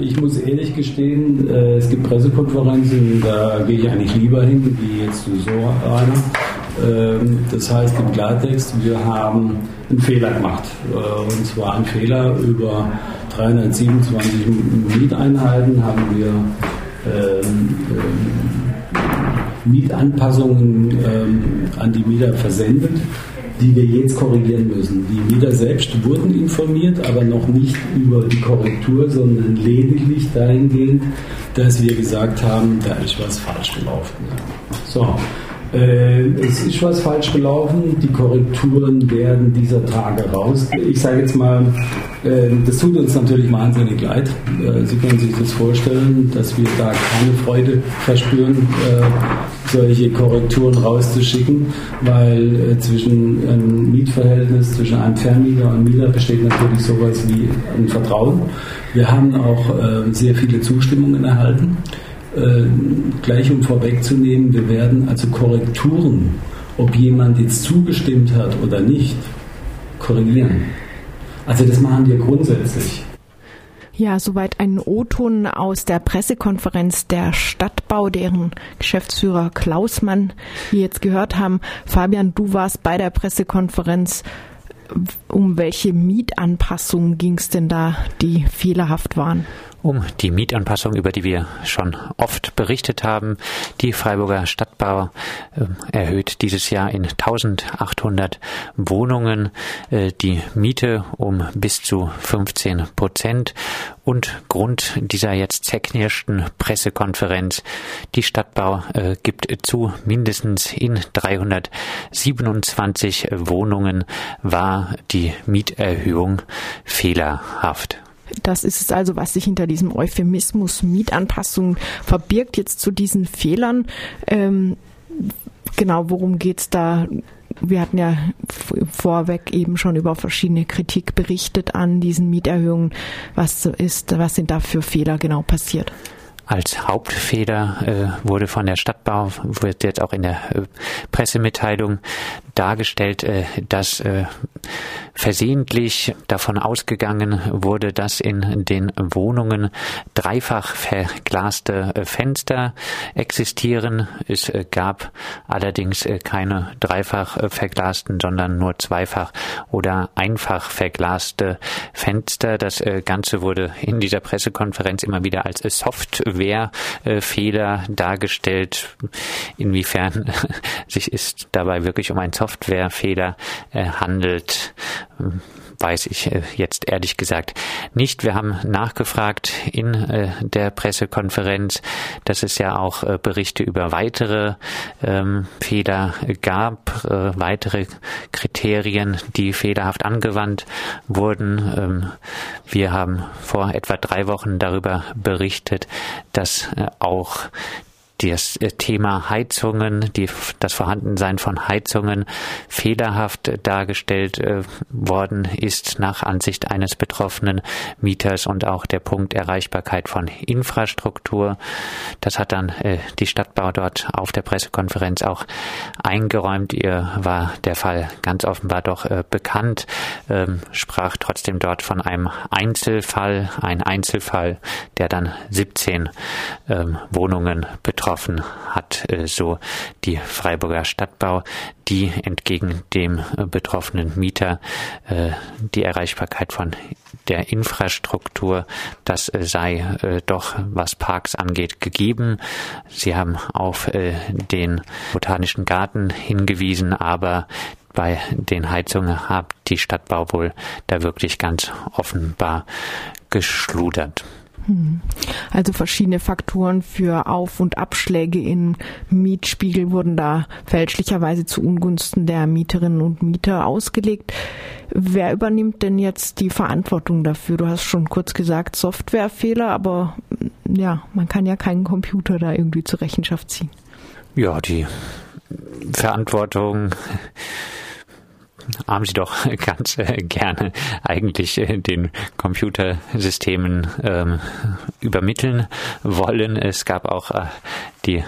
Ich muss ehrlich gestehen, äh, es gibt Pressekonferenzen, da gehe ich eigentlich lieber hin, wie jetzt so einer. Ähm, das heißt im Klartext, wir haben einen Fehler gemacht. Äh, und zwar einen Fehler über 327 Mieteinheiten haben wir ähm, ähm, Mietanpassungen an die Mieter versendet die wir jetzt korrigieren müssen. Die Mieter selbst wurden informiert, aber noch nicht über die Korrektur, sondern lediglich dahingehend, dass wir gesagt haben, da ist was falsch gelaufen. So, es ist was falsch gelaufen, die Korrekturen werden dieser Tage raus. Ich sage jetzt mal, äh, das tut uns natürlich wahnsinnig leid. Äh, Sie können sich das vorstellen, dass wir da keine Freude verspüren, solche Korrekturen rauszuschicken, weil zwischen einem Mietverhältnis zwischen einem Vermieter und Mieter besteht natürlich sowas wie ein Vertrauen. Wir haben auch sehr viele Zustimmungen erhalten. Äh, gleich um vorwegzunehmen, wir werden also Korrekturen, ob jemand jetzt zugestimmt hat oder nicht, korrigieren. Also das machen wir grundsätzlich. Ja, soweit ein O-Ton aus der Pressekonferenz der Stadtbau, deren Geschäftsführer Klausmann wir jetzt gehört haben. Fabian, du warst bei der Pressekonferenz. Um welche Mietanpassungen ging es denn da, die fehlerhaft waren? Um die Mietanpassung, über die wir schon oft berichtet haben. Die Freiburger Stadtbau äh, erhöht dieses Jahr in 1800 Wohnungen äh, die Miete um bis zu 15 Prozent. Und Grund dieser jetzt zerknirschten Pressekonferenz, die Stadtbau äh, gibt zu, mindestens in 327 Wohnungen war die Mieterhöhung fehlerhaft. Das ist es also, was sich hinter diesem Euphemismus Mietanpassung verbirgt. Jetzt zu diesen Fehlern. Ähm, genau, worum geht's da? Wir hatten ja vorweg eben schon über verschiedene Kritik berichtet an diesen Mieterhöhungen. Was ist, was sind da für Fehler genau passiert? als Hauptfeder äh, wurde von der Stadtbau, wird jetzt auch in der äh, Pressemitteilung dargestellt, äh, dass äh, versehentlich davon ausgegangen wurde, dass in den Wohnungen dreifach verglaste äh, Fenster existieren. Es gab allerdings keine dreifach verglasten, sondern nur zweifach oder einfach verglaste Fenster. Das Ganze wurde in dieser Pressekonferenz immer wieder als Softwarefehler dargestellt. Inwiefern sich es dabei wirklich um ein Softwarefehler handelt, weiß ich äh, jetzt ehrlich gesagt nicht. Wir haben nachgefragt in äh, der Pressekonferenz, dass es ja auch äh, Berichte über weitere ähm, Fehler gab, äh, weitere Kriterien, die fehlerhaft angewandt wurden. Ähm, wir haben vor etwa drei Wochen darüber berichtet, dass äh, auch das äh, Thema Heizungen, die, das Vorhandensein von Heizungen fehlerhaft dargestellt äh, worden ist nach Ansicht eines betroffenen Mieters und auch der Punkt Erreichbarkeit von Infrastruktur. Das hat dann äh, die Stadtbau dort auf der Pressekonferenz auch eingeräumt. Ihr war der Fall ganz offenbar doch bekannt, ähm, sprach trotzdem dort von einem Einzelfall, ein Einzelfall, der dann 17 ähm, Wohnungen betroffen hat, äh, so die Freiburger Stadtbau, die entgegen dem äh, betroffenen Mieter äh, die Erreichbarkeit von der Infrastruktur, das sei doch, was Parks angeht, gegeben. Sie haben auf den Botanischen Garten hingewiesen, aber bei den Heizungen hat die Stadtbau wohl da wirklich ganz offenbar geschludert. Also verschiedene Faktoren für Auf- und Abschläge im Mietspiegel wurden da fälschlicherweise zu Ungunsten der Mieterinnen und Mieter ausgelegt. Wer übernimmt denn jetzt die Verantwortung dafür? Du hast schon kurz gesagt, Softwarefehler, aber ja, man kann ja keinen Computer da irgendwie zur Rechenschaft ziehen. Ja, die Verantwortung haben Sie doch ganz äh, gerne eigentlich äh, den Computersystemen ähm, übermitteln wollen. Es gab auch äh, die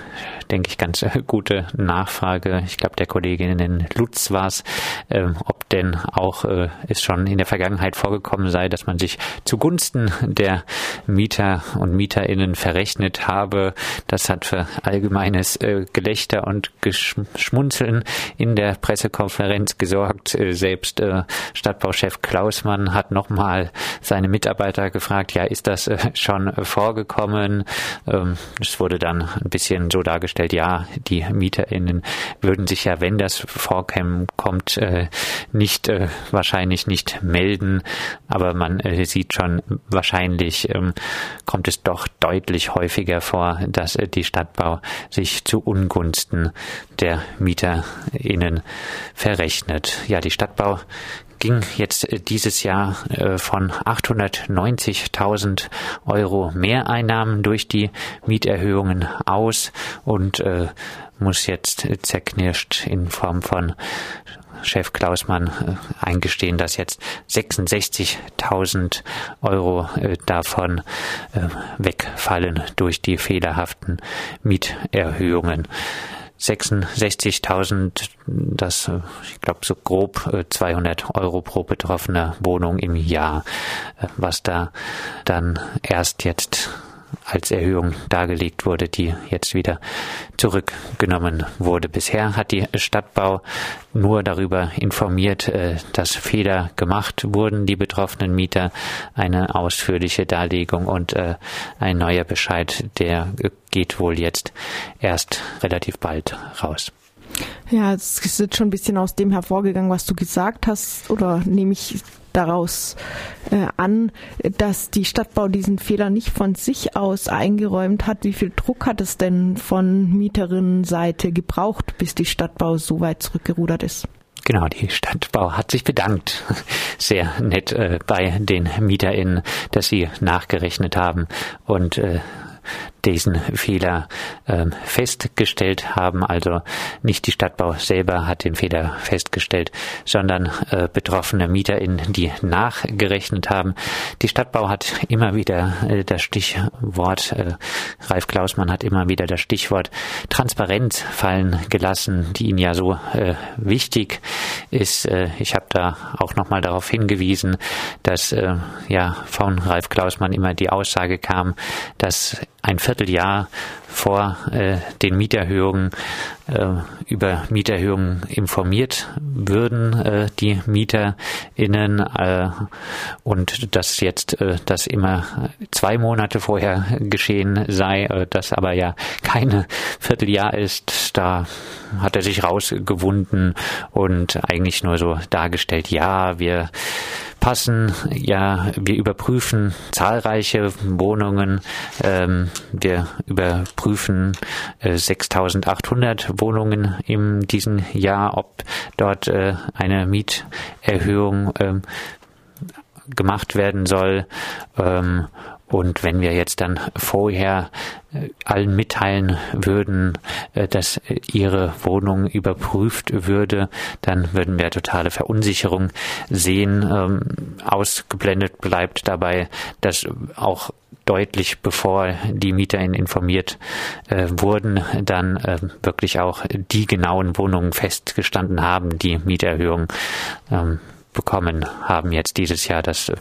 denke ich, ganz äh, gute Nachfrage. Ich glaube, der Kollegin Lutz war es, ähm, ob denn auch äh, es schon in der Vergangenheit vorgekommen sei, dass man sich zugunsten der Mieter und Mieterinnen verrechnet habe. Das hat für allgemeines äh, Gelächter und Geschmunzeln in der Pressekonferenz gesorgt. Äh, selbst äh, Stadtbauchef Klausmann hat nochmal seine Mitarbeiter gefragt, ja, ist das äh, schon vorgekommen? Ähm, es wurde dann ein bisschen so dargestellt, ja, die MieterInnen würden sich ja, wenn das vorkommt, äh, nicht äh, wahrscheinlich nicht melden, aber man äh, sieht schon, wahrscheinlich ähm, kommt es doch deutlich häufiger vor, dass die Stadtbau sich zu Ungunsten der MieterInnen verrechnet. Ja, die Stadtbau ging jetzt äh, dieses Jahr äh, von 890.000 Euro Mehreinnahmen durch die Mieterhöhungen aus und äh, muss jetzt zerknirscht in Form von Chef Klausmann eingestehen, dass jetzt 66.000 Euro davon wegfallen durch die fehlerhaften Mieterhöhungen. 66.000, das, ich glaube, so grob 200 äh, Euro pro betroffene Wohnung im Jahr, äh, was da dann erst jetzt als Erhöhung dargelegt wurde, die jetzt wieder zurückgenommen wurde. Bisher hat die Stadtbau nur darüber informiert, äh, dass Fehler gemacht wurden, die betroffenen Mieter, eine ausführliche Darlegung und äh, ein neuer Bescheid, der geht wohl jetzt erst relativ bald raus. Ja, es ist jetzt schon ein bisschen aus dem hervorgegangen, was du gesagt hast, oder nehme ich daraus äh, an, dass die Stadtbau diesen Fehler nicht von sich aus eingeräumt hat. Wie viel Druck hat es denn von Mieterinnenseite gebraucht, bis die Stadtbau so weit zurückgerudert ist? Genau, die Stadtbau hat sich bedankt. Sehr nett äh, bei den MieterInnen, dass sie nachgerechnet haben und äh, diesen Fehler ähm, festgestellt haben. Also nicht die Stadtbau selber hat den Fehler festgestellt, sondern äh, betroffene MieterInnen, die nachgerechnet haben. Die Stadtbau hat immer wieder äh, das Stichwort, äh, Ralf Klausmann hat immer wieder das Stichwort Transparenz fallen gelassen, die Ihnen ja so äh, wichtig ist. Äh, ich habe da auch nochmal darauf hingewiesen, dass äh, ja von Ralf Klausmann immer die Aussage kam, dass ein Vierteljahr vor äh, den Mieterhöhungen äh, über Mieterhöhungen informiert würden, äh, die MieterInnen, äh, und dass jetzt äh, das immer zwei Monate vorher geschehen sei, äh, das aber ja keine Vierteljahr ist, da hat er sich rausgewunden und eigentlich nur so dargestellt, ja, wir passen. Ja, wir überprüfen zahlreiche Wohnungen. Ähm, wir überprüfen äh, 6.800 Wohnungen in diesem Jahr, ob dort äh, eine Mieterhöhung äh, gemacht werden soll. Ähm, und wenn wir jetzt dann vorher äh, allen mitteilen würden, äh, dass ihre Wohnung überprüft würde, dann würden wir totale Verunsicherung sehen. Ähm, ausgeblendet bleibt dabei, dass auch deutlich bevor die MieterInnen informiert äh, wurden, dann äh, wirklich auch die genauen Wohnungen festgestanden haben, die Mieterhöhung ähm, bekommen haben jetzt dieses Jahr. Das äh,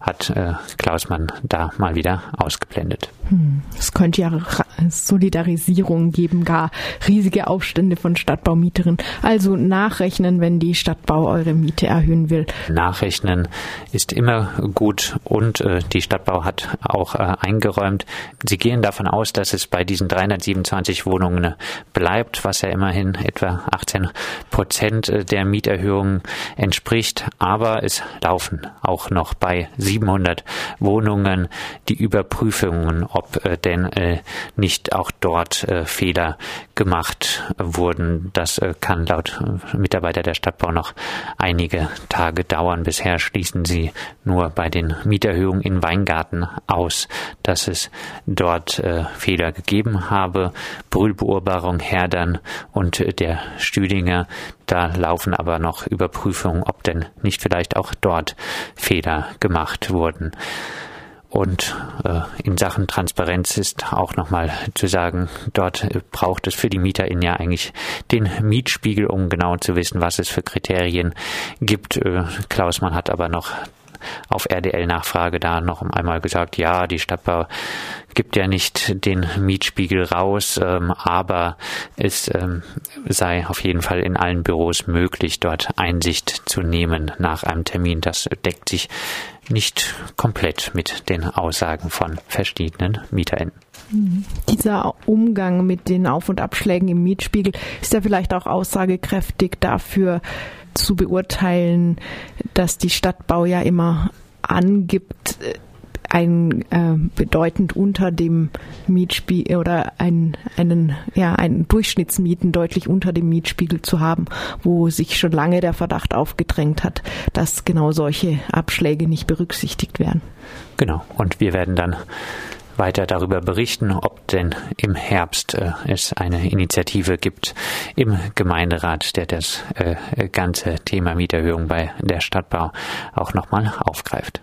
hat äh, Klausmann da mal wieder ausgeblendet. Hm, es könnte ja Solidarisierung geben, gar riesige Aufstände von Stadtbaumieterinnen. Also nachrechnen, wenn die Stadtbau eure Miete erhöhen will. Nachrechnen ist immer gut und äh, die Stadtbau hat auch äh, eingeräumt. Sie gehen davon aus, dass es bei diesen 327 Wohnungen bleibt, was ja immerhin etwa 18 Prozent äh, der Mieterhöhungen entspricht. Aber es laufen auch noch bei 700 Wohnungen die Überprüfungen ob äh, denn äh, nicht auch dort äh, Fehler gemacht wurden. Das äh, kann laut äh, Mitarbeiter der Stadtbau noch einige Tage dauern. Bisher schließen sie nur bei den Mieterhöhungen in Weingarten aus, dass es dort äh, Fehler gegeben habe. Brüllbeurbarung Herdern und der Stüdinger, da laufen aber noch Überprüfungen, ob denn nicht vielleicht auch dort Fehler gemacht wurden. Und äh, in Sachen Transparenz ist auch nochmal zu sagen, dort braucht es für die MieterInnen ja eigentlich den Mietspiegel, um genau zu wissen, was es für Kriterien gibt. Äh, Klausmann hat aber noch auf RDL-Nachfrage da noch einmal gesagt, ja, die Stadtbau gibt ja nicht den Mietspiegel raus, ähm, aber es ähm, sei auf jeden Fall in allen Büros möglich, dort Einsicht zu nehmen nach einem Termin. Das deckt sich nicht komplett mit den Aussagen von verschiedenen MieterInnen. Dieser Umgang mit den Auf- und Abschlägen im Mietspiegel ist ja vielleicht auch aussagekräftig dafür, zu beurteilen, dass die Stadtbau ja immer angibt, ein äh, bedeutend unter dem Mietspiegel oder ein, einen, ja, einen Durchschnittsmieten deutlich unter dem Mietspiegel zu haben, wo sich schon lange der Verdacht aufgedrängt hat, dass genau solche Abschläge nicht berücksichtigt werden. Genau. Und wir werden dann weiter darüber berichten, ob denn im Herbst äh, es eine Initiative gibt im Gemeinderat, der das äh, ganze Thema Mieterhöhung bei der Stadtbau auch nochmal aufgreift.